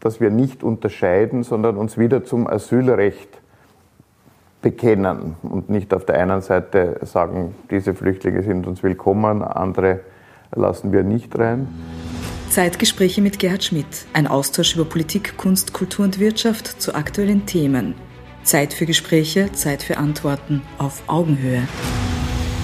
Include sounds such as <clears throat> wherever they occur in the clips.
dass wir nicht unterscheiden, sondern uns wieder zum Asylrecht bekennen und nicht auf der einen Seite sagen, diese Flüchtlinge sind uns willkommen, andere lassen wir nicht rein. Zeitgespräche mit Gerhard Schmidt, ein Austausch über Politik, Kunst, Kultur und Wirtschaft zu aktuellen Themen. Zeit für Gespräche, Zeit für Antworten auf Augenhöhe.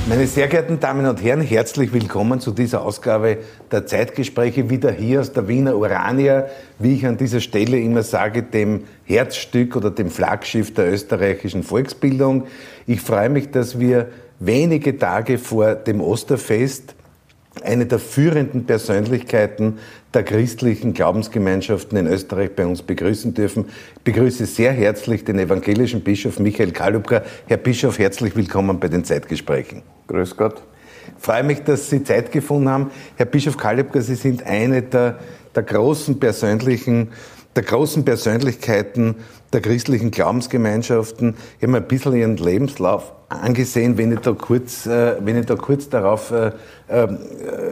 Meine sehr geehrten Damen und Herren, herzlich willkommen zu dieser Ausgabe der Zeitgespräche wieder hier aus der Wiener Urania, wie ich an dieser Stelle immer sage, dem Herzstück oder dem Flaggschiff der österreichischen Volksbildung. Ich freue mich, dass wir wenige Tage vor dem Osterfest eine der führenden Persönlichkeiten der christlichen Glaubensgemeinschaften in Österreich bei uns begrüßen dürfen. Ich begrüße sehr herzlich den evangelischen Bischof Michael Kalubka. Herr Bischof, herzlich willkommen bei den Zeitgesprächen. Grüß Gott. Ich freue mich, dass Sie Zeit gefunden haben. Herr Bischof Kalibka, Sie sind eine der, der großen persönlichen, der großen Persönlichkeiten der christlichen Glaubensgemeinschaften. Ich habe mir ein bisschen Ihren Lebenslauf angesehen, wenn ich da kurz, äh, wenn ich da kurz darauf äh, äh,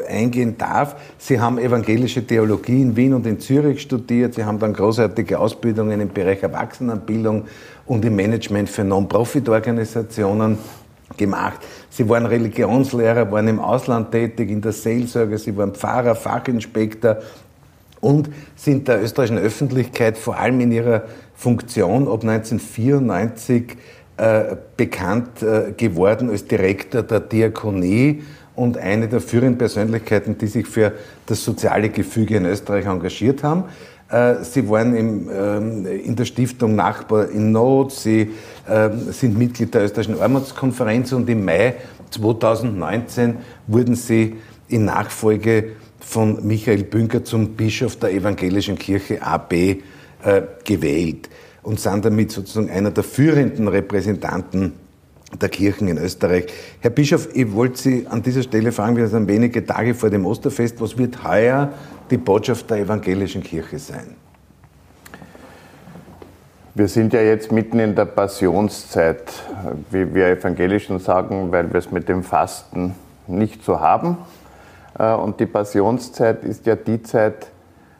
eingehen darf. Sie haben evangelische Theologie in Wien und in Zürich studiert. Sie haben dann großartige Ausbildungen im Bereich Erwachsenenbildung und im Management für Non-Profit-Organisationen gemacht. Sie waren Religionslehrer, waren im Ausland tätig, in der Seelsorge, Sie waren Pfarrer, Fachinspektor und sind der österreichischen Öffentlichkeit vor allem in ihrer Funktion ab 1994 äh, bekannt äh, geworden als Direktor der Diakonie und eine der führenden Persönlichkeiten, die sich für das soziale Gefüge in Österreich engagiert haben. Äh, Sie waren im, ähm, in der Stiftung Nachbar in Not, Sie ähm, sind Mitglied der Österreichischen Armutskonferenz und im Mai 2019 wurden Sie in Nachfolge von Michael Bünker zum Bischof der Evangelischen Kirche AB äh, gewählt und sind damit sozusagen einer der führenden Repräsentanten der Kirchen in Österreich. Herr Bischof, ich wollte Sie an dieser Stelle fragen, wir sind wenige Tage vor dem Osterfest, was wird heuer die Botschaft der evangelischen Kirche sein? Wir sind ja jetzt mitten in der Passionszeit, wie wir Evangelischen sagen, weil wir es mit dem Fasten nicht so haben. Äh, und die Passionszeit ist ja die Zeit,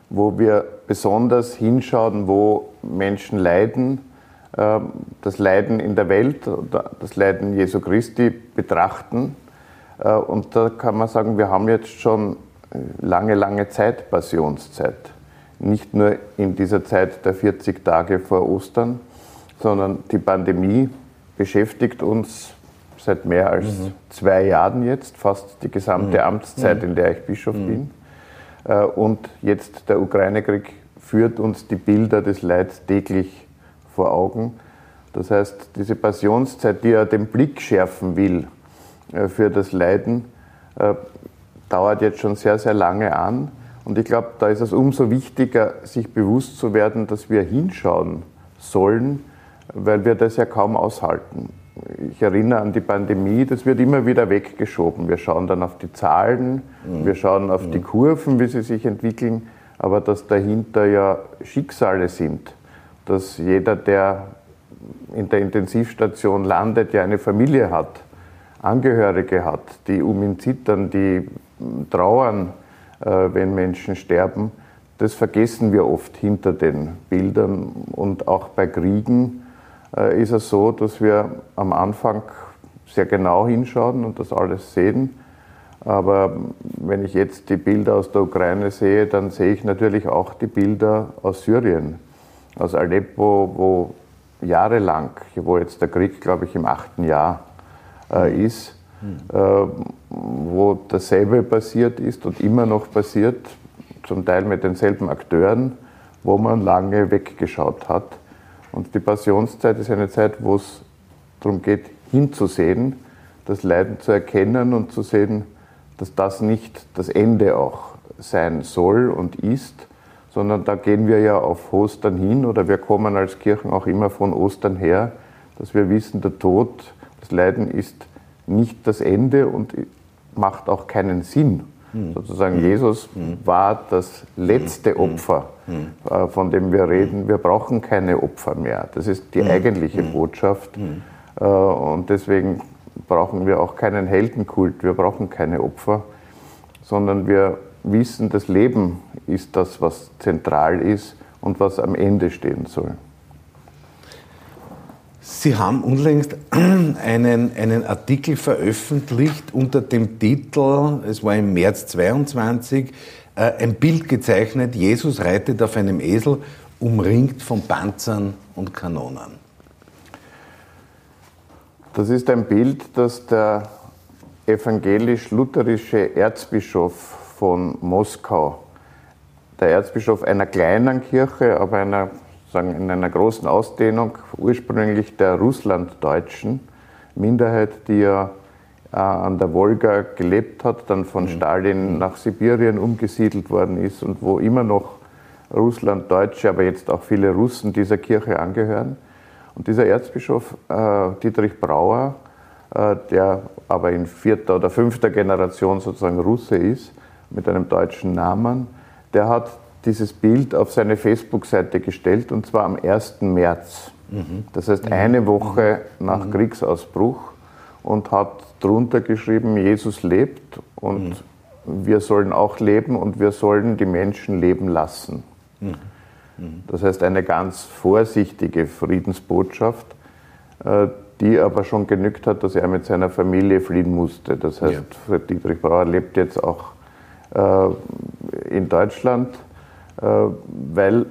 wo wir besonders hinschauen, wo Menschen leiden, ähm, das Leiden in der Welt, das Leiden Jesu Christi betrachten. Äh, und da kann man sagen, wir haben jetzt schon lange, lange Zeit Passionszeit. Nicht nur in dieser Zeit der 40 Tage vor Ostern, sondern die Pandemie beschäftigt uns seit mehr als mhm. zwei Jahren jetzt, fast die gesamte mhm. Amtszeit, in der ich Bischof mhm. bin. Äh, und jetzt der Ukraine-Krieg führt uns die Bilder des Leids täglich vor Augen. Das heißt, diese Passionszeit, die er den Blick schärfen will äh, für das Leiden, äh, dauert jetzt schon sehr, sehr lange an. Und ich glaube, da ist es umso wichtiger, sich bewusst zu werden, dass wir hinschauen sollen, weil wir das ja kaum aushalten. Ich erinnere an die Pandemie, das wird immer wieder weggeschoben. Wir schauen dann auf die Zahlen, mhm. wir schauen auf mhm. die Kurven, wie sie sich entwickeln, aber dass dahinter ja Schicksale sind, dass jeder, der in der Intensivstation landet, ja eine Familie hat, Angehörige hat, die um ihn zittern, die trauern, äh, wenn Menschen sterben. Das vergessen wir oft hinter den Bildern und auch bei Kriegen ist es so, dass wir am Anfang sehr genau hinschauen und das alles sehen. Aber wenn ich jetzt die Bilder aus der Ukraine sehe, dann sehe ich natürlich auch die Bilder aus Syrien, aus Aleppo, wo jahrelang, wo jetzt der Krieg, glaube ich, im achten Jahr äh, ist, mhm. äh, wo dasselbe passiert ist und immer noch passiert, zum Teil mit denselben Akteuren, wo man lange weggeschaut hat. Und die Passionszeit ist eine Zeit, wo es darum geht, hinzusehen, das Leiden zu erkennen und zu sehen, dass das nicht das Ende auch sein soll und ist, sondern da gehen wir ja auf Ostern hin oder wir kommen als Kirchen auch immer von Ostern her, dass wir wissen, der Tod, das Leiden ist nicht das Ende und macht auch keinen Sinn. Mhm. Sozusagen, Jesus mhm. war das letzte hm. Opfer, hm. äh, von dem wir reden. Wir brauchen keine Opfer mehr. Das ist die eigentliche Botschaft. Äh, und deswegen brauchen wir auch keinen Heldenkult. Wir brauchen keine Opfer, sondern wir wissen, das Leben ist das, was zentral ist und was am Ende stehen soll. Sie haben unlängst <clears throat> einen, einen Artikel veröffentlicht unter dem Titel, es war im März 22, äh, ein Bild gezeichnet, Jesus reitet auf einem Esel, umringt von Panzern und Kanonen. Das ist ein Bild, das der evangelisch-lutherische Erzbischof von Moskau, der Erzbischof einer kleinen Kirche, aber einer, sagen, in einer großen Ausdehnung, ursprünglich der russlanddeutschen Minderheit, die ja äh, an der Wolga gelebt hat, dann von mhm. Stalin nach Sibirien umgesiedelt worden ist und wo immer noch Russlanddeutsche, aber jetzt auch viele Russen dieser Kirche angehören. Und dieser Erzbischof äh, Dietrich Brauer, äh, der aber in vierter oder fünfter Generation sozusagen Russe ist, mit einem deutschen Namen, der hat dieses Bild auf seine Facebook-Seite gestellt und zwar am 1. März. Mhm. Das heißt eine Woche mhm. nach mhm. Kriegsausbruch und hat drunter geschrieben, Jesus lebt und mhm. wir sollen auch leben und wir sollen die Menschen leben lassen. Mhm. Mhm. Das heißt eine ganz vorsichtige Friedensbotschaft, äh, die aber schon genügt hat, dass er mit seiner Familie fliehen musste. Das heißt, ja. Dietrich Brauer lebt jetzt auch äh, in Deutschland, weil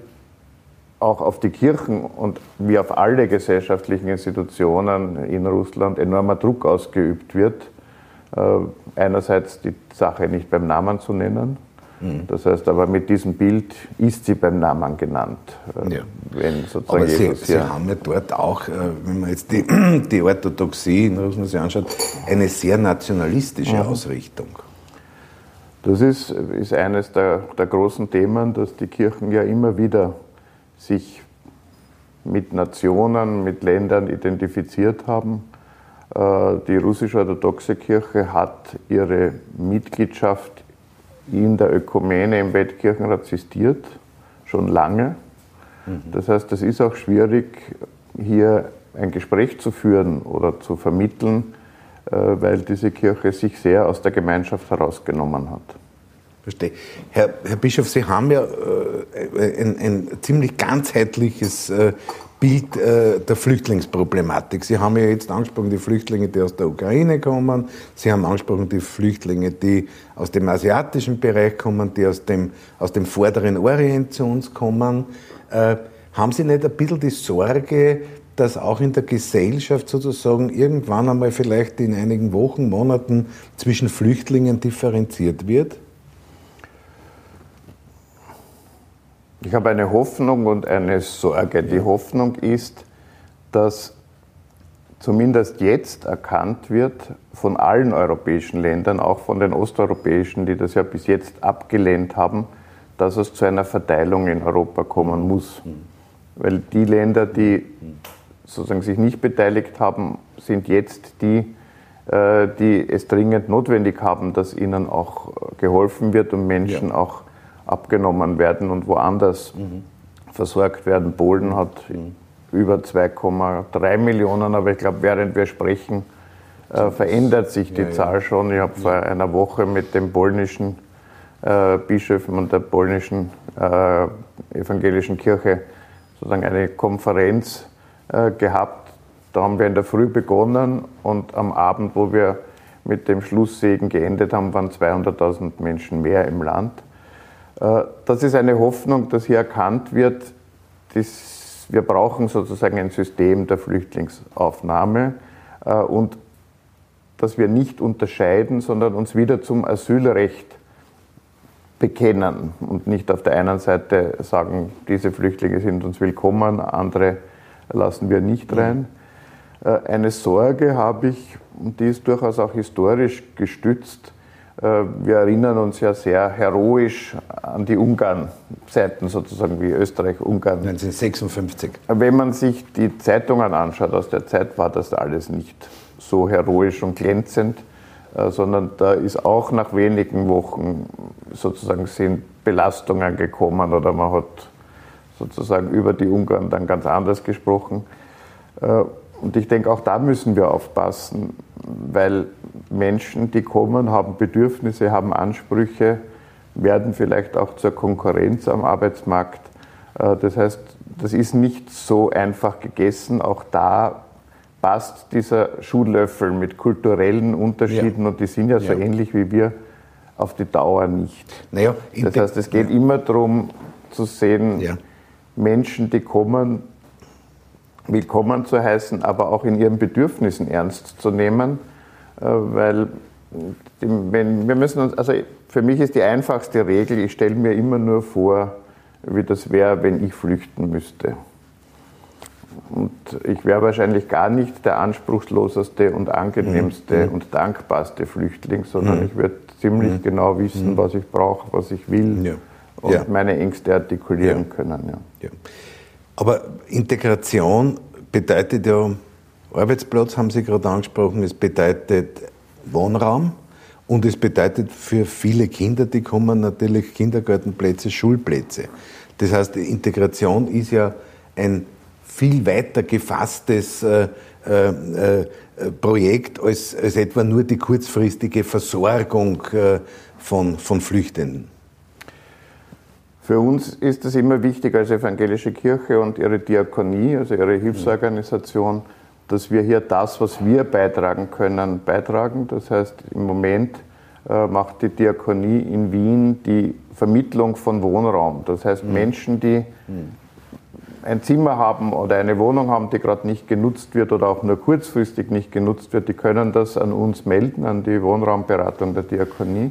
auch auf die Kirchen und wie auf alle gesellschaftlichen Institutionen in Russland enormer Druck ausgeübt wird, einerseits die Sache nicht beim Namen zu nennen Mhm. Das heißt aber, mit diesem Bild ist sie beim Namen genannt. Äh, ja. Wenn sozusagen aber Sie, Sie haben ja dort auch, äh, wenn man jetzt die, <clears throat> die Orthodoxie in Russland sich anschaut, eine sehr nationalistische mhm. Ausrichtung. Das ist, ist eines der, der großen Themen, dass die Kirchen ja immer wieder sich mit Nationen, mit Ländern identifiziert haben. Äh, die russisch-orthodoxe Kirche hat ihre Mitgliedschaft in der Ökumene im Weltkirchenrat sistiert, schon lange. Mhm. Das heißt, es ist auch schwierig, hier ein Gespräch zu führen oder zu vermitteln, weil diese Kirche sich sehr aus der Gemeinschaft herausgenommen hat. Verstehe. Herr, Herr Bischof, Sie haben ja äh, ein, ein ziemlich ganzheitliches äh, Bild äh, der Flüchtlingsproblematik. Sie haben ja jetzt angesprochen, die Flüchtlinge, die aus der Ukraine kommen. Sie haben angesprochen, die Flüchtlinge, die aus dem asiatischen Bereich kommen, die aus dem, aus dem vorderen Orient zu uns kommen. Äh, haben Sie nicht ein bisschen die Sorge, dass auch in der Gesellschaft sozusagen irgendwann einmal vielleicht in einigen Wochen, Monaten zwischen Flüchtlingen differenziert wird? Ich habe eine Hoffnung und eine Sorge. Die Hoffnung ist, dass zumindest jetzt erkannt wird von allen europäischen Ländern, auch von den osteuropäischen, die das ja bis jetzt abgelehnt haben, dass es zu einer Verteilung in Europa kommen muss. Weil die Länder, die sozusagen sich nicht beteiligt haben, sind jetzt die, äh, die es dringend notwendig haben, dass ihnen auch geholfen wird und Menschen ja. auch abgenommen werden und woanders mhm. versorgt werden. Polen hat mhm. über 2,3 Millionen, aber ich glaube, während wir sprechen, äh, verändert sich die ja, Zahl schon. Ich habe ja. vor einer Woche mit dem polnischen äh, Bischöfen und der polnischen äh, evangelischen Kirche sozusagen eine Konferenz äh, gehabt. Da haben wir in der Früh begonnen und am Abend, wo wir mit dem Schlusssegen geendet haben, waren 200.000 Menschen mehr im Land. Äh, das ist eine Hoffnung, dass hier erkannt wird, dass wir brauchen sozusagen ein System der Flüchtlingsaufnahme äh, und dass wir nicht unterscheiden, sondern uns wieder zum Asylrecht bekennen und nicht auf der einen Seite sagen, diese Flüchtlinge sind uns willkommen, andere lassen wir nicht mhm. rein. Äh, eine Sorge habe ich, und die ist durchaus auch historisch gestützt, äh, wir erinnern uns ja sehr heroisch an die Ungarn-Zeiten sozusagen, wie Österreich-Ungarn. 1956. Wenn man sich die Zeitungen anschaut aus der Zeit, war das alles nicht so heroisch und glänzend, äh, sondern da ist auch nach wenigen Wochen sozusagen sind Belastungen gekommen oder man hat sozusagen über die Ungarn dann ganz anders gesprochen. Äh, und ich denke, auch da müssen wir aufpassen, weil Menschen, die kommen, haben Bedürfnisse, haben Ansprüche, werden vielleicht auch zur Konkurrenz am Arbeitsmarkt. Äh, das heißt, das ist nicht so einfach gegessen. Auch da passt dieser Schuhlöffel mit kulturellen Unterschieden ja. und die sind ja so ja. ähnlich wie wir auf die Dauer nicht. Naja, das heißt, es geht ja. immer darum zu sehen, Menschen, die kommen, willkommen zu heißen, aber auch in ihren Bedürfnissen ernst zu nehmen, äh, weil wenn, wir müssen uns, also für mich ist die einfachste Regel, ich stelle mir immer nur vor, wie das wäre, wenn ich flüchten müsste. Und ich wäre wahrscheinlich gar nicht der anspruchsloseste und angenehmste mhm. und dankbarste Flüchtling, sondern mhm. ich würde ziemlich mhm. genau wissen, mhm. was ich brauche, was ich will ja. Und ja. meine Ängste artikulieren ja. können. Aber Integration bedeutet ja, Arbeitsplatz haben Sie gerade angesprochen, es bedeutet Wohnraum und es bedeutet für viele Kinder, die kommen natürlich Kindergartenplätze, Schulplätze. Das heißt, Integration ist ja ein viel weiter gefasstes äh, äh, äh, Projekt als, als etwa nur die kurzfristige Versorgung äh, von, von Flüchtenden. Für uns ist es immer wichtig als evangelische Kirche und ihre Diakonie, also ihre Hilfsorganisation, dass wir hier das, was wir beitragen können, beitragen. Das heißt, im Moment äh, macht die Diakonie in Wien die Vermittlung von Wohnraum. Das heißt, mhm. Menschen, die mhm. ein Zimmer haben oder eine Wohnung haben, die gerade nicht genutzt wird oder auch nur kurzfristig nicht genutzt wird, die können das an uns melden, an die Wohnraumberatung der Diakonie.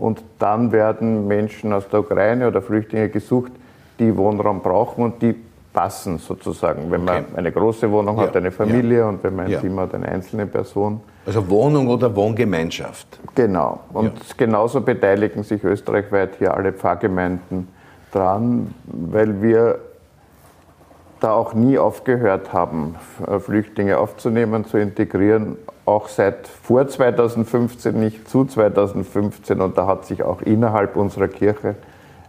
Und dann werden Menschen aus der Ukraine oder Flüchtlinge gesucht, die Wohnraum brauchen und die passen sozusagen. Wenn man eine große Wohnung ja. hat, eine Familie ja. und wenn man ein ja. Zimmer hat, eine einzelne Person. Also Wohnung oder Wohngemeinschaft. Genau. Und genauso beteiligen sich österreichweit hier alle Pfarrgemeinden dran, weil wir da auch nie aufgehört haben, Flüchtlinge aufzunehmen, zu integrieren, auch seit vor 2015 nicht zu 2015 und da hat sich auch innerhalb unserer Kirche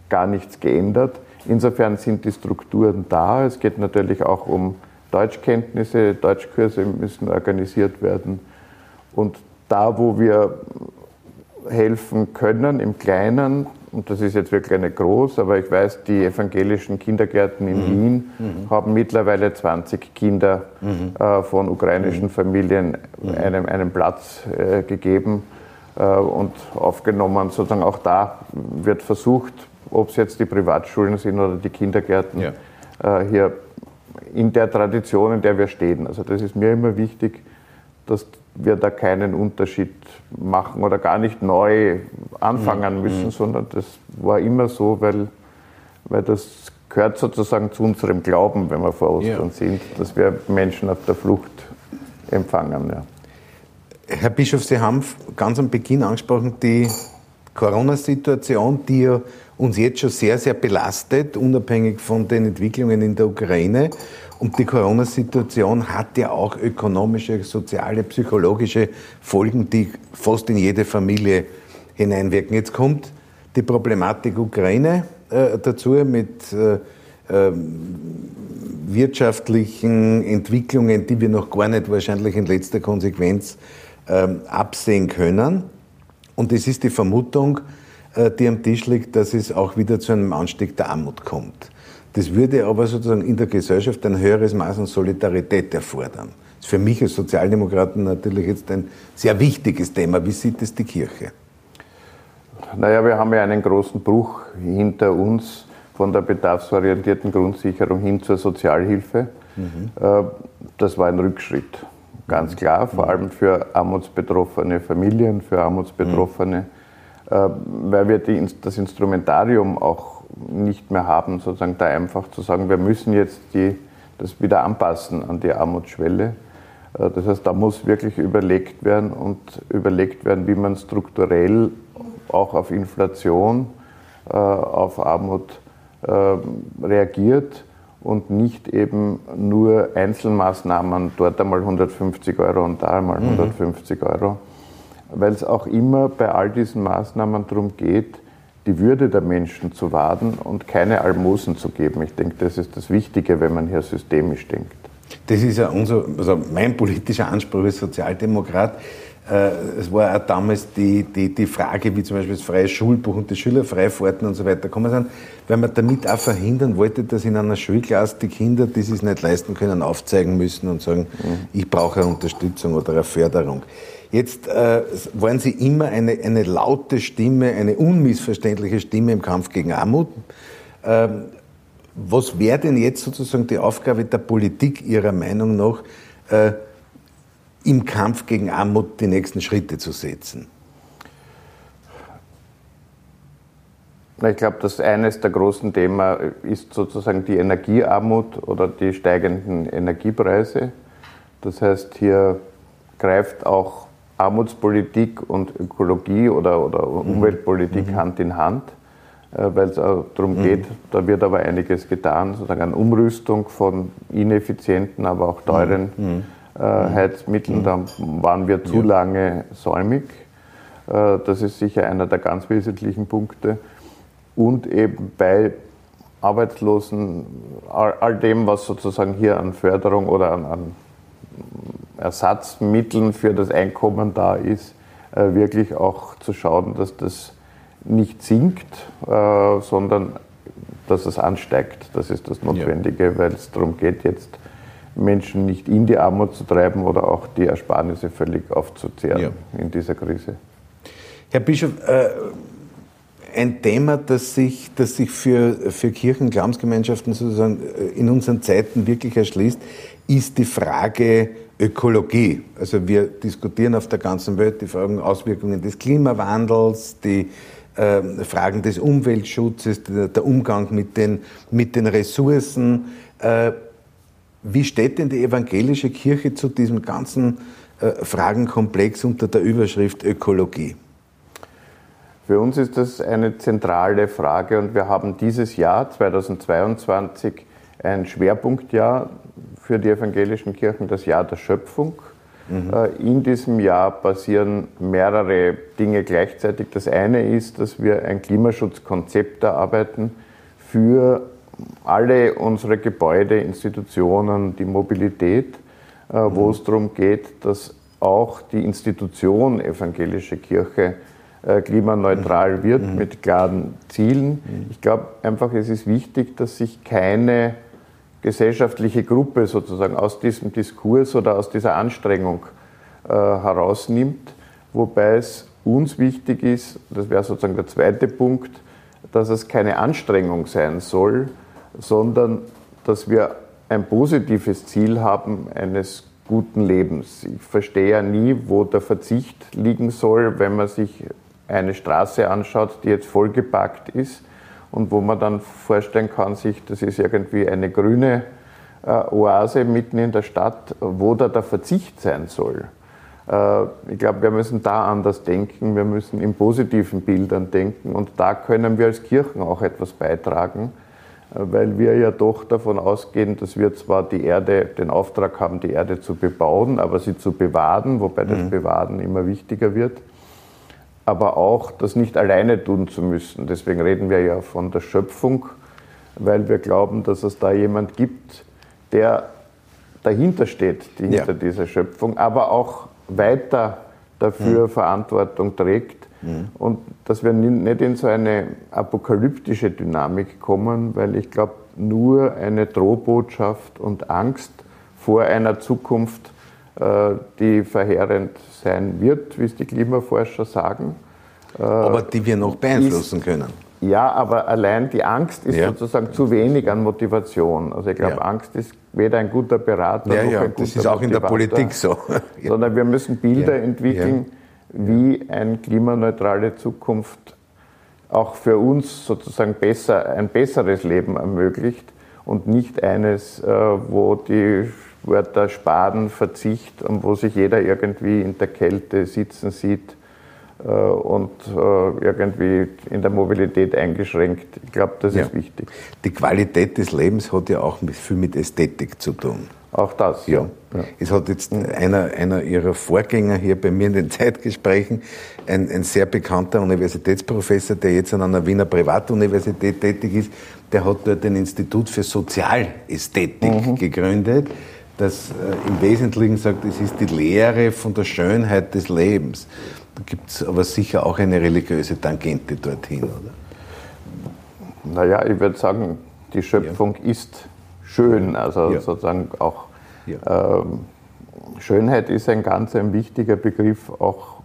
gar nichts geändert. Insofern sind die Strukturen da. Es geht natürlich auch um Deutschkenntnisse, Deutschkurse müssen organisiert werden. Und da, wo wir helfen können im Kleinen, und das ist jetzt wirklich nicht groß, aber ich weiß, die evangelischen Kindergärten in mhm. Wien mhm. haben mittlerweile 20 Kinder mhm. äh, von ukrainischen. Familien einem, einen Platz äh, gegeben äh, und aufgenommen. Sozusagen auch da wird versucht, ob es jetzt die Privatschulen sind oder die Kindergärten, ja. Äh, hier in der Tradition, in der wir stehen. Also das ist mir immer wichtig, dass wir da keinen Unterschied machen oder gar nicht neu anfangen mhm. müssen, sondern das war immer so, weil, weil das gehört sozusagen zu unserem Glauben, wenn wir vor Ostern ja. sind, dass wir Menschen auf der Flucht empfangen. Ja. Herr Bischof, Sie haben ganz am Beginn angesprochen, die Corona-Situation, die uns jetzt schon sehr, sehr belastet, unabhängig von den Entwicklungen in der Ukraine. Und die Corona-Situation hat ja auch ökonomische, soziale, psychologische Folgen, die fast in jede Familie hineinwirken. Jetzt kommt die Problematik Ukraine äh, dazu mit äh, äh, wirtschaftlichen Entwicklungen, die wir noch gar nicht wahrscheinlich in letzter Konsequenz ähm, absehen können. Und es ist die Vermutung, äh, die am Tisch liegt, dass es auch wieder zu einem Anstieg der Armut kommt. Das würde aber sozusagen in der Gesellschaft ein höheres Maß an Solidarität erfordern. Das ist für mich als Sozialdemokraten natürlich jetzt ein sehr wichtiges Thema. Wie sieht es die Kirche? Naja, wir haben ja einen großen Bruch hinter uns von der bedarfsorientierten Grundsicherung hin zur Sozialhilfe. Mhm. Äh, das war ein Rückschritt, ganz klar, vor allem für armutsbetroffene Familien, für armutsbetroffene, mhm. Äh, weil wir die, das Instrumentarium auch nicht mehr haben, sozusagen da einfach zu sagen, wir müssen jetzt die, das wieder anpassen an die Armutsschwelle. Äh, das heißt, da muss wirklich überlegt werden und überlegt werden, wie man strukturell auch auf Inflation, äh, auf Armut reagiert und nicht eben nur Einzelmaßnahmen, dort einmal 150 Euro und da einmal 150 mhm. Euro, weil es auch immer bei all diesen Maßnahmen darum geht, die Würde der Menschen zu wahren und keine Almosen zu geben. Ich denke, das ist das Wichtige, wenn man hier systemisch denkt. Das ist ja unser, also mein politischer Anspruch als Sozialdemokrat. Äh, es war auch damals die, die, die Frage, wie zum Beispiel das freie Schulbuch und die Schülerfreifahrten und so weiter kommen sind, weil man damit auch verhindern wollte, dass in einer Schulklasse die Kinder, die es nicht leisten können, aufzeigen müssen und sagen, mhm. ich brauche eine Unterstützung oder eine Förderung. Jetzt äh, waren Sie immer eine, eine laute Stimme, eine unmissverständliche Stimme im Kampf gegen Armut. Ähm, was wäre denn jetzt sozusagen die Aufgabe der Politik Ihrer Meinung nach, äh, im Kampf gegen Armut die nächsten Schritte zu setzen? Ich glaube, dass eines der großen Themen ist sozusagen die Energiearmut oder die steigenden Energiepreise. Das heißt, hier greift auch Armutspolitik und Ökologie oder, oder mhm. Umweltpolitik mhm. Hand in Hand, äh, weil es darum mhm. geht, da wird aber einiges getan, sozusagen an Umrüstung von ineffizienten, aber auch teuren mhm. Mhm. äh, Heizmitteln. Mhm. Da waren wir zu lange säumig. Äh, das ist sicher einer der ganz wesentlichen Punkte. Und eben bei Arbeitslosen, all, all dem, was sozusagen hier an Förderung oder an, an Ersatzmitteln für das Einkommen da ist, äh, wirklich auch zu schauen, dass das nicht sinkt, sondern dass es ansteigt. Das ist das Notwendige, ja. weil es darum geht, jetzt Menschen nicht in die Armut zu treiben oder auch die Ersparnisse völlig aufzuzehren ja. in dieser Krise. Herr Bischof, äh, ein Thema, das sich, das sich für, für Kirchen, Glaubensgemeinschaften sozusagen in unseren Zeiten wirklich erschließt, ist die Frage Ökologie. Also wir diskutieren auf der ganzen Welt die Fragen Auswirkungen des Klimawandels, die äh, Fragen des Umweltschutzes, der, der, Umgang mit den, mit den Ressourcen. Äh, wie steht denn die evangelische Kirche zu diesem ganzen äh, Fragenkomplex unter der Überschrift Ökologie? Für uns ist das eine zentrale Frage und wir haben dieses Jahr 2022 ein Schwerpunktjahr für die evangelischen Kirchen das Jahr der Schöpfung. Mhm. Äh, in diesem Jahr passieren mehrere Dinge gleichzeitig. Das eine ist, dass wir ein Klimaschutzkonzept erarbeiten für alle unsere Gebäude, Institutionen, die Mobilität, äh, wo mhm. es darum geht, dass auch die Institution evangelische Kirche äh, klimaneutral mhm. wird mhm. mit klaren Zielen. Mhm. Ich glaube einfach, es ist wichtig, dass sich keine gesellschaftliche Gruppe sozusagen aus diesem Diskurs oder aus dieser Anstrengung äh, herausnimmt, wobei es uns wichtig ist, das wäre sozusagen der zweite Punkt, dass es keine Anstrengung sein soll, sondern dass wir ein positives Ziel haben eines guten Lebens. Ich verstehe ja nie, wo der Verzicht liegen soll, wenn man sich eine Straße anschaut, die jetzt vollgepackt ist und wo man dann vorstellen kann, sich, das ist irgendwie eine grüne äh, Oase mitten in der Stadt, wo da der Verzicht sein soll. Äh, ich glaube, wir müssen da anders denken, wir müssen in positiven Bildern denken und da können wir als Kirchen auch etwas beitragen, weil wir ja doch davon ausgehen, dass wir zwar die Erde, den Auftrag haben, die Erde zu bebauen, aber sie zu bewahren, wobei das mhm. Bewahren immer wichtiger wird aber auch das nicht alleine tun zu müssen. Deswegen reden wir ja von der Schöpfung, weil wir glauben, dass es da jemand gibt, der dahinter steht, die hinter ja. dieser Schöpfung, aber auch weiter dafür mhm. Verantwortung trägt mhm. und dass wir nicht in so eine apokalyptische Dynamik kommen, weil ich glaube, nur eine Drohbotschaft und Angst vor einer Zukunft äh, die verheerend sein wird, wie es die Klimaforscher sagen. Äh, aber die wir noch beeinflussen ist, können. Ja, aber allein die Angst ist ja. sozusagen zu wenig an Motivation. Also ich glaube, ja. Angst ist weder ein guter Berater ja, noch ein guter Das ist auch Motivator, in der Politik so. sondern wir müssen Bilder entwickeln, wie eine klimaneutrale Zukunft auch für uns sozusagen besser, ein besseres Leben ermöglicht und nicht eines, äh, wo die Wörter Sparen, Verzicht und wo sich jeder irgendwie in der Kälte sitzen sieht äh, und äh, irgendwie in der Mobilität eingeschränkt. Ich glaube, das ja. ist wichtig. Die Qualität des Lebens hat ja auch viel mit Ästhetik zu tun. Auch das, ja. ja. Es hat jetzt einer, einer Ihrer Vorgänger hier bei mir in den <laughs> Zeitgesprächen, ein, ein sehr bekannter Universitätsprofessor, der jetzt an einer Wiener Privatuniversität tätig ist, der hat dort ein Institut für Sozialästhetik mhm. gegründet das äh, im Wesentlichen sagt, es ist die Lehre von der Schönheit des Lebens. Da gibt es aber sicher auch eine religiöse Tangente dorthin, oder? Naja, ich würde sagen, die Schöpfung ja. ist schön, also ja. sozusagen auch ja. ähm, Schönheit ist ein ganz ein wichtiger Begriff, auch,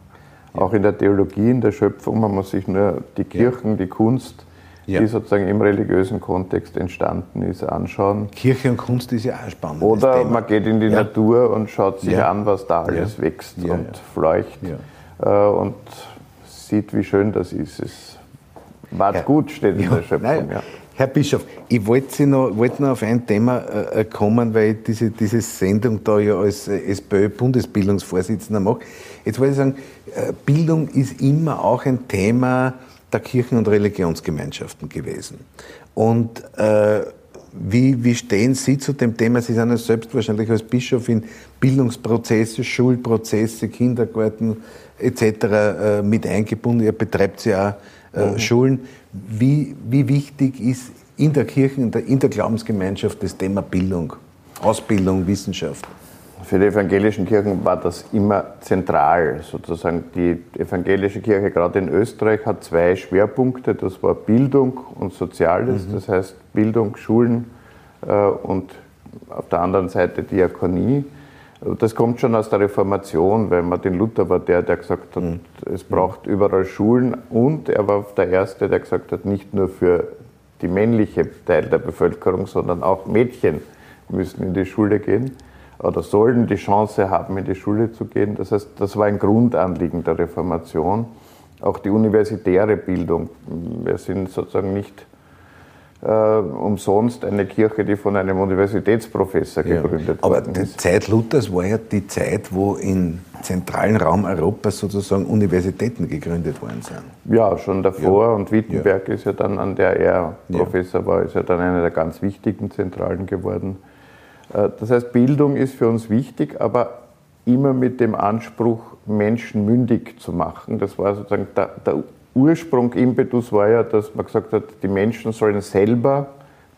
auch in der Theologie, in der Schöpfung. Man muss sich nur die Kirchen, die Kunst, die sozusagen im religiösen Kontext entstanden ist, anschauen. Kirche und Kunst ist ja auch spannend. Oder man geht in die Natur und schaut sich an, was da alles wächst und fleucht äh, und sieht, wie schön das ist. Es wart gut, steht in der Schöpfung. Ja. Herr Bischof, ich wollte noch, wollte noch auf ein Thema äh, kommen, weil ich diese, diese Sendung da ja als äh, SPÖ-Bundesbildungsvorsitzender mache. Jetzt wollte ich sagen, äh, Bildung ist immer auch ein Thema der Kirchen- und Religionsgemeinschaften gewesen. Und äh, wie, wie stehen Sie zu dem Thema? Sie sind ja selbst wahrscheinlich als Bischof in Bildungsprozesse, Schulprozesse, Kindergarten etc. Äh, mit eingebunden. Er betreibt ja auch äh, mhm. Schulen. Wie, wie wichtig ist in der Kirche, in der, in der Glaubensgemeinschaft das Thema Bildung, Ausbildung, Wissenschaft? Für die evangelischen Kirchen war das immer zentral. Sozusagen die evangelische Kirche, gerade in Österreich, hat zwei Schwerpunkte. Das war Bildung und Soziales, mhm. das heißt Bildung, Schulen äh, und auf der anderen Seite Diakonie. Das kommt schon aus der Reformation, weil Martin Luther war der, der gesagt hat, mhm. es braucht überall Schulen und er war der Erste, der gesagt hat, nicht nur für die männliche Teil der Bevölkerung, sondern auch Mädchen müssen in die Schule gehen oder sollen die Chance haben, in die Schule zu gehen. Das heißt, das war ein Grundanliegen der Reformation. Auch die universitäre Bildung. Wir sind sozusagen nicht äh, umsonst eine Kirche, die von einem Universitätsprofessor ja. gegründet Aber worden ist. Aber die Zeit Luthers war ja die Zeit, wo im zentralen Raum Europas sozusagen Universitäten gegründet worden sind. Ja, schon davor. Ja. Und Wittenberg ja. ist ja dann, an der er Professor war, ist ja dann eine der ganz wichtigen Zentralen geworden. Äh, das heißt, Bildung ist für uns wichtig, aber immer mit dem Anspruch, Menschen mündig zu machen. Das war sozusagen der, der Ursprung, Impetus war ja, dass man gesagt hat, die Menschen sollen selber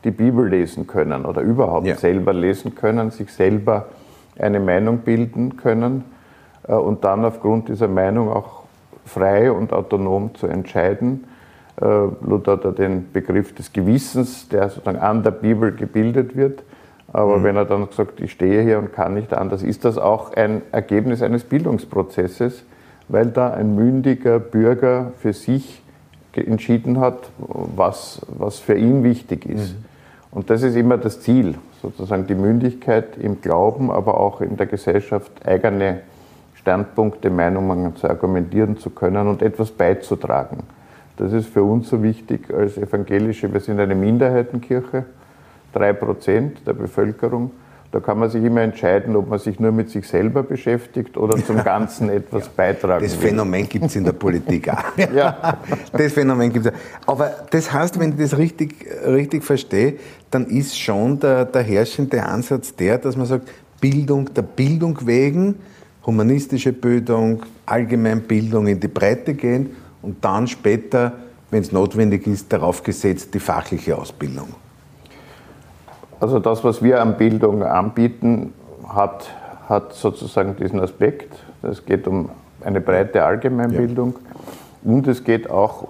die Bibel lesen können oder überhaupt ja. selber lesen können, sich selber eine Meinung bilden können äh, und dann aufgrund dieser Meinung auch frei und autonom zu entscheiden. Äh, Luther hat den Begriff des Gewissens, der sozusagen an der Bibel gebildet wird. Aber mhm. wenn er dann sagt, ich stehe hier und kann nicht anders, ist das auch ein Ergebnis eines Bildungsprozesses, weil da ein mündiger Bürger für sich entschieden hat, was, was für ihn wichtig ist. Mhm. Und das ist immer das Ziel, sozusagen die Mündigkeit im Glauben, aber auch in der Gesellschaft eigene Standpunkte, Meinungen zu argumentieren zu können und etwas beizutragen. Das ist für uns so wichtig als Evangelische. Wir sind eine Minderheitenkirche, drei Prozent der Bevölkerung. Da kann man sich immer entscheiden, ob man sich nur mit sich selber beschäftigt oder zum <laughs> Ganzen etwas ja, beitragen Das Phänomen gibt es in der Politik auch. <laughs> ja. Das Phänomen gibt es Aber das heißt, wenn ich das richtig, richtig verstehe, dann ist schon der, der herrschende Ansatz der, dass man sagt, Bildung der Bildung wegen, humanistische Bildung, Allgemeinbildung in die Breite gehen und dann später, wenn es notwendig ist, darauf gesetzt die fachliche Ausbildung. Also das, was wir an Bildung anbieten, hat, hat sozusagen diesen Aspekt. Es geht um eine breite Allgemeinbildung ja. und es geht auch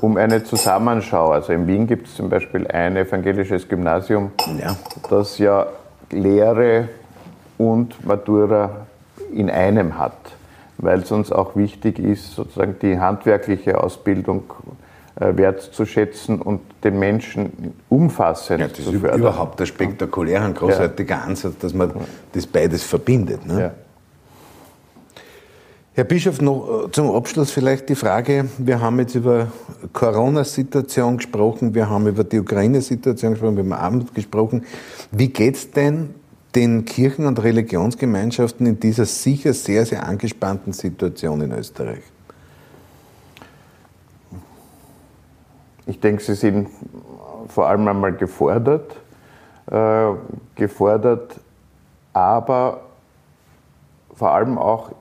um eine Zusammenschau. Also in Wien gibt es zum Beispiel ein evangelisches Gymnasium, ja. das ja Lehre und Matura in einem hat, weil es uns auch wichtig ist, sozusagen die handwerkliche Ausbildung wertzuschätzen und den Menschen umfassend ja, das zu fördern. ist überhaupt der spektakuläre und großartige ja. Ansatz, dass man das beides verbindet. Ne? Ja. Herr Bischof, noch äh, zum Abschluss vielleicht die Frage, wir haben jetzt über Corona-Situation gesprochen, wir haben über die Ukraine-Situation gesprochen, wir haben Abend gesprochen. Wie geht es denn den Kirchen- und Religionsgemeinschaften in dieser sicher sehr, sehr angespannten Situation in Österreich? Ich denke, sie sind vor allem einmal gefordert, äh, gefordert, aber vor allem auch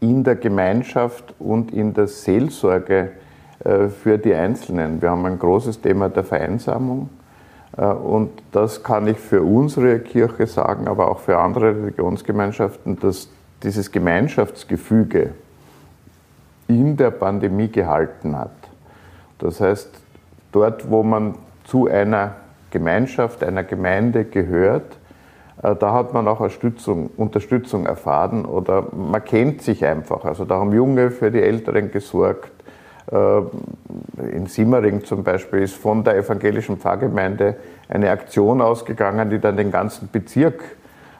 in der Gemeinschaft und in der Seelsorge äh, für die Einzelnen. Wir haben ein großes Thema der Vereinsamung. Äh, und das kann ich für unsere Kirche sagen, aber auch für andere Religionsgemeinschaften, dass dieses Gemeinschaftsgefüge in der Pandemie gehalten hat. Das heißt, dort, wo man zu einer Gemeinschaft, einer Gemeinde gehört, äh, da hat man auch Unterstützung, erfahren oder man kennt sich einfach. Also da haben Junge für die Älteren gesorgt. Äh, in Simmering zum Beispiel ist von der evangelischen Pfarrgemeinde eine Aktion ausgegangen, die dann den ganzen Bezirk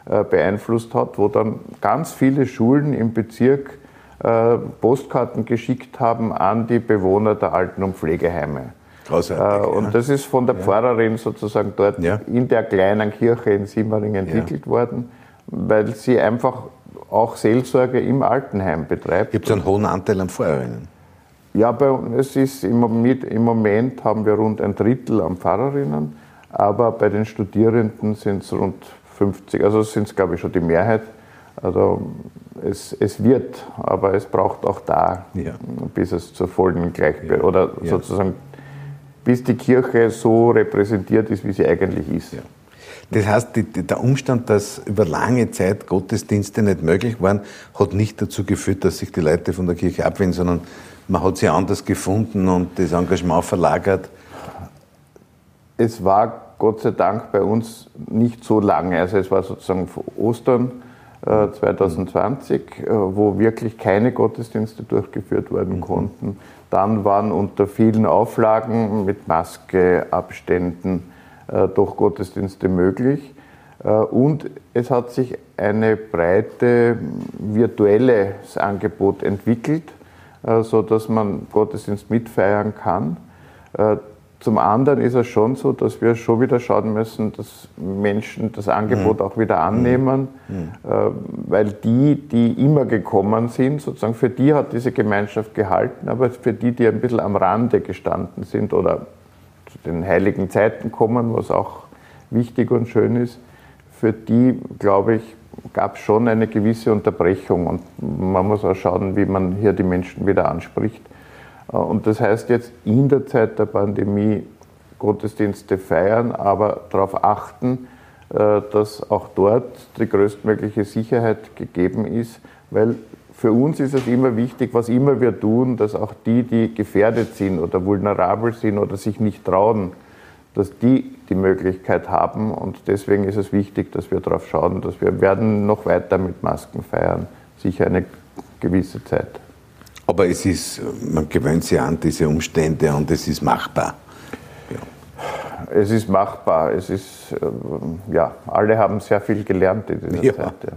äh, beeinflusst hat, wo dann ganz viele Schulen im Bezirk Postkarten geschickt haben an die Bewohner der Alten- und Pflegeheime. Großartig, und ja. das ist von der Pfarrerin sozusagen dort ja. in der kleinen Kirche in Simmering entwickelt ja. worden, weil sie einfach auch Seelsorge im Altenheim betreibt. Gibt es einen hohen Anteil an Pfarrerinnen? Ja, bei, es ist im Moment, im Moment haben wir rund ein Drittel an Pfarrerinnen, aber bei den Studierenden sind es rund 50, also sind es glaube ich schon die Mehrheit. Also es, es wird, aber es braucht auch da, ja. bis es zur vollen Gleichberechtigung ja. oder ja. sozusagen bis die Kirche so repräsentiert ist, wie sie eigentlich ist. Ja. Das heißt, die, der Umstand, dass über lange Zeit Gottesdienste nicht möglich waren, hat nicht dazu geführt, dass sich die Leute von der Kirche abwenden, sondern man hat sie anders gefunden und das Engagement verlagert. Es war Gott sei Dank bei uns nicht so lange. Also es war sozusagen vor Ostern 2020, äh, wo wirklich keine Gottesdienste durchgeführt werden mhm. konnten. Dann waren unter vielen Auflagen mit Maske, Abständen äh, doch Gottesdienste möglich. Äh, und es hat sich eine breite virtuelles Angebot entwickelt, sodass man Gottesdienst mitfeiern kann. Zum anderen ist es schon so, dass wir schon wieder schauen müssen, dass Menschen das Angebot mhm. auch wieder annehmen, mhm. mhm. Äh, weil die, die immer gekommen sind, sozusagen für die hat diese Gemeinschaft gehalten, aber für die, die ein bisschen am Rande gestanden sind oder zu den heiligen Zeiten kommen, was auch wichtig und schön ist, für die, glaube ich, gab es schon eine gewisse Unterbrechung und man muss auch schauen, wie man hier die Menschen wieder anspricht. Äh, und das heißt jetzt in der Zeit der Pandemie Gottesdienste feiern, aber darauf achten, äh, dass auch dort die größtmögliche Sicherheit gegeben ist, weil für uns ist es immer wichtig, was immer wir tun, dass auch die, die gefährdet sind oder vulnerabel sind oder sich nicht trauen, dass die die Möglichkeit haben. Und deswegen ist es wichtig, dass wir darauf schauen, dass wir werden noch weiter mit Masken feiern, sicher eine gewisse Zeit. Aber es ist, man gewöhnt sich an diese Umstände und es ist machbar. Ja. Es ist machbar. Es ist, äh, ja, alle haben sehr viel gelernt in dieser ja. Zeit. Ja.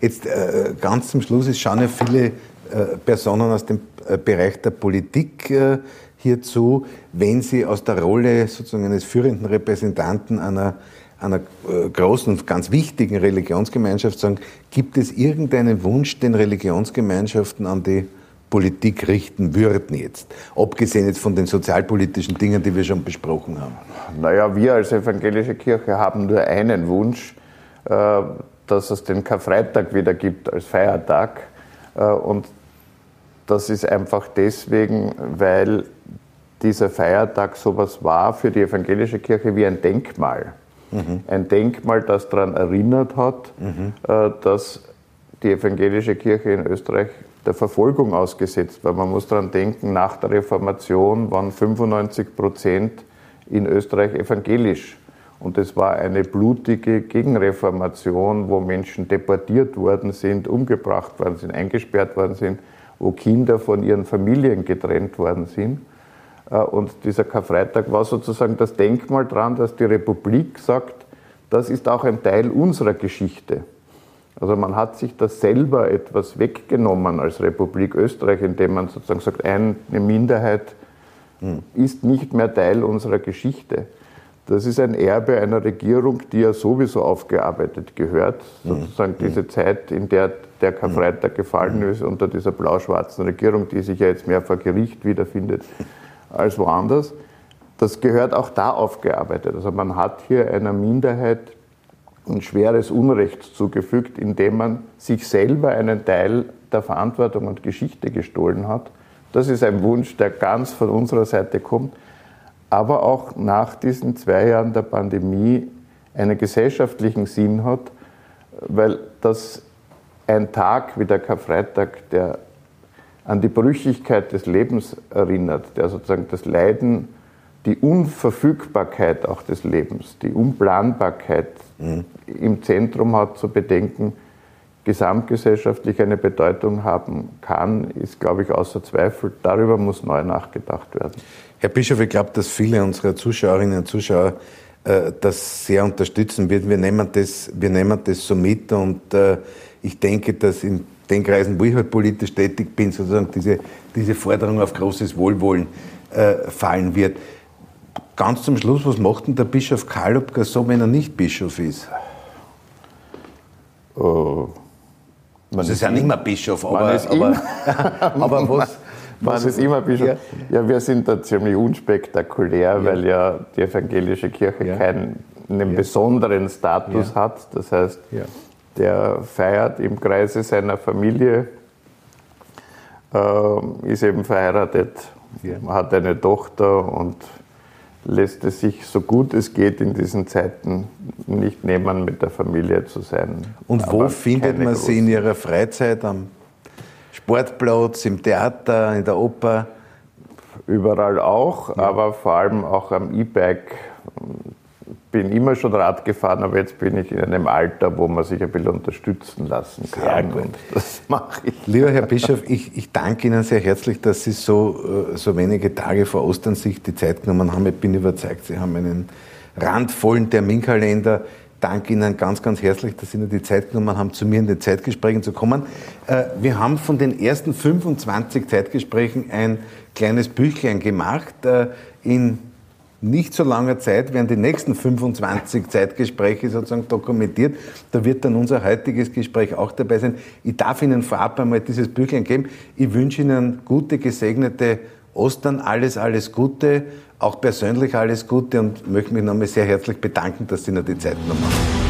Jetzt äh, ganz zum Schluss, es schauen ja viele äh, Personen aus dem Bereich der Politik hierzu, wenn sie aus der Rolle sozusagen eines führenden Repräsentanten einer einer großen und ganz wichtigen Religionsgemeinschaft sagen, gibt es irgendeinen Wunsch den Religionsgemeinschaften an die Politik richten würden jetzt? Abgesehen jetzt von den sozialpolitischen Dingen, die wir schon besprochen haben. Naja, wir als evangelische Kirche haben nur einen Wunsch, äh, dass es den Karfreitag wieder gibt als Feiertag. Äh, und das ist einfach deswegen, weil dieser Feiertag sowas war für die evangelische Kirche wie ein Denkmal. Mhm. Ein Denkmal, das daran erinnert hat, mhm. Äh, dass die evangelische Kirche in Österreich der Verfolgung ausgesetzt, weil man muss daran denken, nach der Reformation waren 95 Prozent in Österreich evangelisch. Und es war eine blutige Gegenreformation, wo Menschen deportiert worden sind, umgebracht worden sind, eingesperrt worden sind, wo Kinder von ihren Familien getrennt worden sind. Äh, und dieser Karfreitag war sozusagen das Denkmal daran, dass die Republik sagt, das ist auch ein Teil unserer Geschichte. Also man hat sich da selber etwas weggenommen als Republik Österreich, indem man sozusagen sagt, eine Minderheit hm. ist nicht mehr Teil unserer Geschichte. Das ist ein Erbe einer Regierung, die ja sowieso aufgearbeitet gehört. Hm. Sozusagen hm. diese Zeit, in der der Karfreitag hm. gefallen hm. ist, unter dieser blau-schwarzen Regierung, die sich ja jetzt mehr vor Gericht wiederfindet <laughs> als woanders. Das gehört auch da aufgearbeitet. Also man hat hier einer Minderheit ein schweres Unrecht zugefügt, indem man sich selber einen Teil der Verantwortung und Geschichte gestohlen hat. Das ist ein Wunsch, der ganz von unserer Seite kommt. aber auch nach diesen zwei Jahren der Pandemie einen gesellschaftlichen Sinn hat, weil das ein Tag wie der Karfreitag, der an die Brüchigkeit des Lebens erinnert, der sozusagen das Leiden, die Unverfügbarkeit auch des Lebens, die Unplanbarkeit mhm. im Zentrum hat zu bedenken, gesamtgesellschaftlich eine Bedeutung haben kann, ist, glaube ich, außer Zweifel. Darüber muss neu nachgedacht werden. Herr Bischof, ich glaube, dass viele unserer Zuschauerinnen und Zuschauer äh, das sehr unterstützen wird. Wir nehmen das, wir nehmen das so mit und äh, ich denke, dass in den Kreisen, wo ich halt politisch tätig bin, sozusagen diese, diese Forderung auf großes Wohlwollen äh, fallen wird. Ganz zum Schluss, was macht denn der Bischof Kalubka so, wenn er nicht Bischof ist? Oh. Man ist ja nicht mehr Bischof, aber, aber, <laughs> aber was, man ist immer bisschen, ja. ja, wir sind da ziemlich unspektakulär, ja. weil ja die evangelische Kirche ja. keinen besonderen Status hat. Das heißt, der feiert im Kreise seiner Familie, äh, ist eben verheiratet, hat eine Tochter und lässt es sich so gut es geht in diesen Zeiten nicht nehmen, mit der Familie zu sein. Und wo findet man sie in ihrer Freizeit? Am Sportplatz, im Theater, in der Oper? Überall auch, ja. aber vor allem auch am E-Bike. Bin immer schon Rad gefahren, aber jetzt bin ich in einem Alter, wo man sich ein bisschen unterstützen lassen kann. Gut. das <laughs> mache ich. Lieber Herr Bischof, ich, ich, danke Ihnen sehr herzlich, dass Sie so, äh, so wenige Tage vor Ostern sich die Zeit genommen haben. Ich bin überzeugt, Sie haben einen randvollen Terminkalender danke Ihnen ganz, ganz herzlich, dass Sie nur die Zeit genommen haben, zu mir in den Zeitgesprächen zu kommen. Äh, wir haben von den ersten 25 Zeitgesprächen ein kleines Büchlein gemacht. Äh, in nicht so langer Zeit werden die nächsten 25 Zeitgespräche sozusagen dokumentiert. Da wird dann unser heutiges Gespräch auch dabei sein. Ich darf Ihnen vorab einmal dieses Büchlein geben. Ich wünsche Ihnen gute, gesegnete Ostern, alles, alles Gute auch persönlich alles Gute und möchte mich nochmal sehr herzlich bedanken, dass Sie noch die Zeit genommen haben.